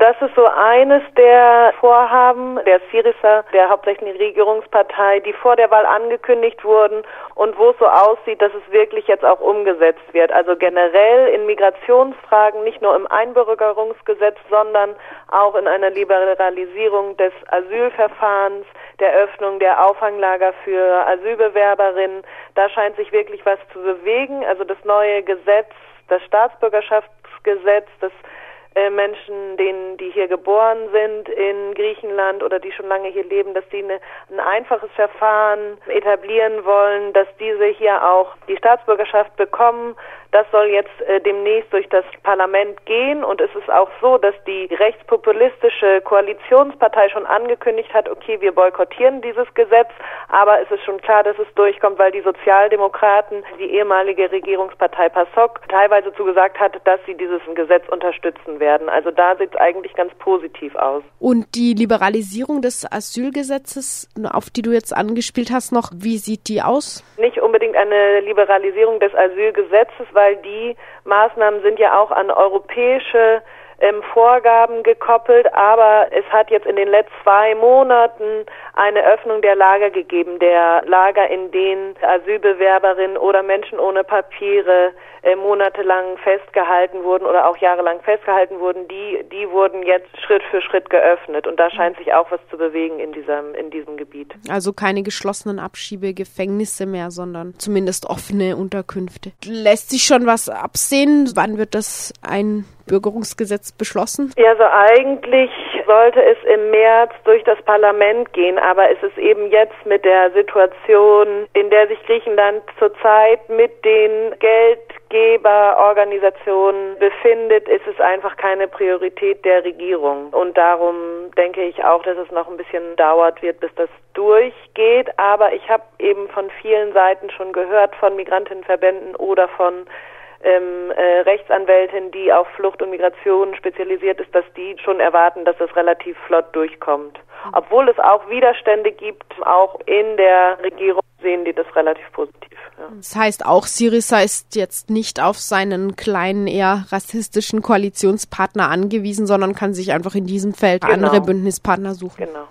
das ist so eines der Vorhaben der Syriza, der hauptsächlichen Regierungspartei, die vor der Wahl angekündigt wurden und wo es so aussieht, dass es wirklich jetzt auch umgesetzt wird. Also generell in Migrationsfragen, nicht nur im Einbürgerungsgesetz, sondern auch in einer Liberalisierung des Asylverfahrens, der Öffnung der Auffanglager für Asylbewerberinnen. Da scheint sich wirklich was zu bewegen. Also das neue Gesetz, das Staatsbürgerschaftsgesetz, das Menschen, denen, die hier geboren sind in Griechenland oder die schon lange hier leben, dass die eine, ein einfaches Verfahren etablieren wollen, dass diese hier auch die Staatsbürgerschaft bekommen. Das soll jetzt äh, demnächst durch das Parlament gehen und es ist auch so, dass die rechtspopulistische Koalitionspartei schon angekündigt hat, okay, wir boykottieren dieses Gesetz, aber es ist schon klar, dass es durchkommt, weil die Sozialdemokraten, die ehemalige Regierungspartei PASOK, teilweise zugesagt hat, dass sie dieses Gesetz unterstützen werden. Also da sieht es eigentlich ganz positiv aus. Und die Liberalisierung des Asylgesetzes, auf die du jetzt angespielt hast, noch, wie sieht die aus? Nicht unbedingt eine Liberalisierung des Asylgesetzes, weil die Maßnahmen sind ja auch an europäische ähm, Vorgaben gekoppelt, aber es hat jetzt in den letzten zwei Monaten eine Öffnung der Lager gegeben, der Lager, in denen Asylbewerberinnen oder Menschen ohne Papiere äh, monatelang festgehalten wurden oder auch jahrelang festgehalten wurden, die, die wurden jetzt Schritt für Schritt geöffnet und da scheint sich auch was zu bewegen in diesem, in diesem Gebiet. Also keine geschlossenen Abschiebegefängnisse mehr, sondern zumindest offene Unterkünfte. Lässt sich schon was absehen? Wann wird das ein Bürgerungsgesetz beschlossen? Ja, also eigentlich sollte es im März durch das Parlament gehen, aber es ist eben jetzt mit der Situation, in der sich Griechenland zurzeit mit den Geldgeberorganisationen befindet, ist es einfach keine Priorität der Regierung. Und darum denke ich auch, dass es noch ein bisschen dauert wird, bis das durchgeht. Aber ich habe eben von vielen Seiten schon gehört, von Migrantinnenverbänden oder von ähm, äh, Rechtsanwältin, die auf Flucht und Migration spezialisiert ist, dass die schon erwarten, dass es relativ flott durchkommt. Obwohl es auch Widerstände gibt, auch in der Regierung sehen die das relativ positiv. Ja. Das heißt auch, Syriza ist jetzt nicht auf seinen kleinen, eher rassistischen Koalitionspartner angewiesen, sondern kann sich einfach in diesem Feld genau. andere Bündnispartner suchen. Genau.